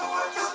Georgia.